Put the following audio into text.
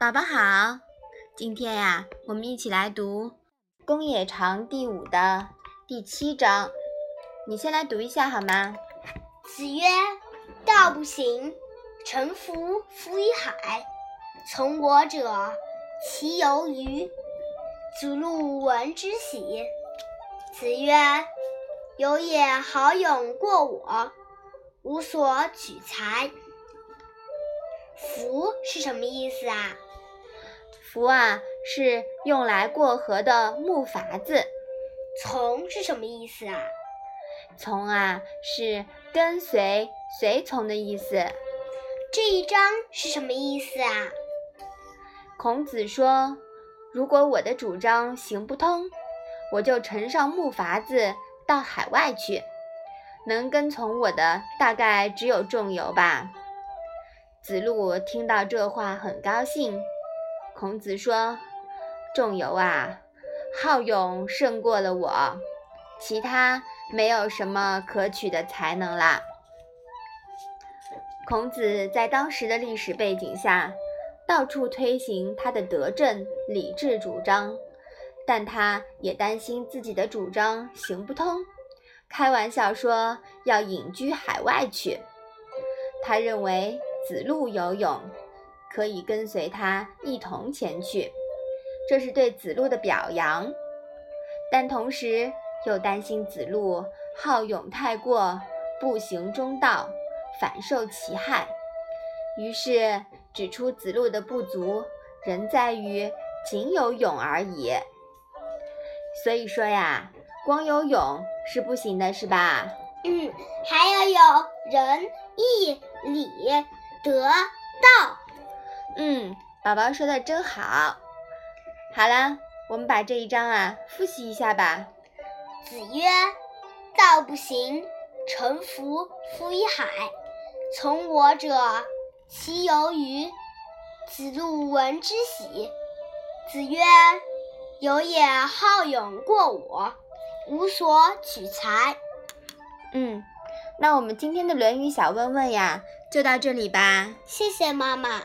宝宝好，今天呀，我们一起来读《公冶长》第五的第七章。你先来读一下好吗？子曰：“道不行，臣服夫于海。从我者，其由于？”子路闻之喜。子曰：“有也好勇过我，无所取材。”服是什么意思啊？扶啊，是用来过河的木筏子。从是什么意思啊？从啊，是跟随、随从的意思。这一章是什么意思啊？孔子说：“如果我的主张行不通，我就乘上木筏子到海外去。能跟从我的，大概只有仲由吧。”子路听到这话，很高兴。孔子说：“仲由啊，好勇胜过了我，其他没有什么可取的才能啦。”孔子在当时的历史背景下，到处推行他的德政、礼制主张，但他也担心自己的主张行不通，开玩笑说要隐居海外去。他认为子路有勇。可以跟随他一同前去，这是对子路的表扬，但同时又担心子路好勇太过，不行中道，反受其害。于是指出子路的不足，仍在于仅有勇而已。所以说呀，光有勇是不行的，是吧？嗯，还要有仁义礼德道。嗯，宝宝说的真好。好了，我们把这一章啊复习一下吧。子曰：“道不行，臣服夫以海。从我者，其由于？”子路闻之喜。子曰：“有也好勇过我，无所取材。”嗯，那我们今天的《论语》小问问呀，就到这里吧。谢谢妈妈。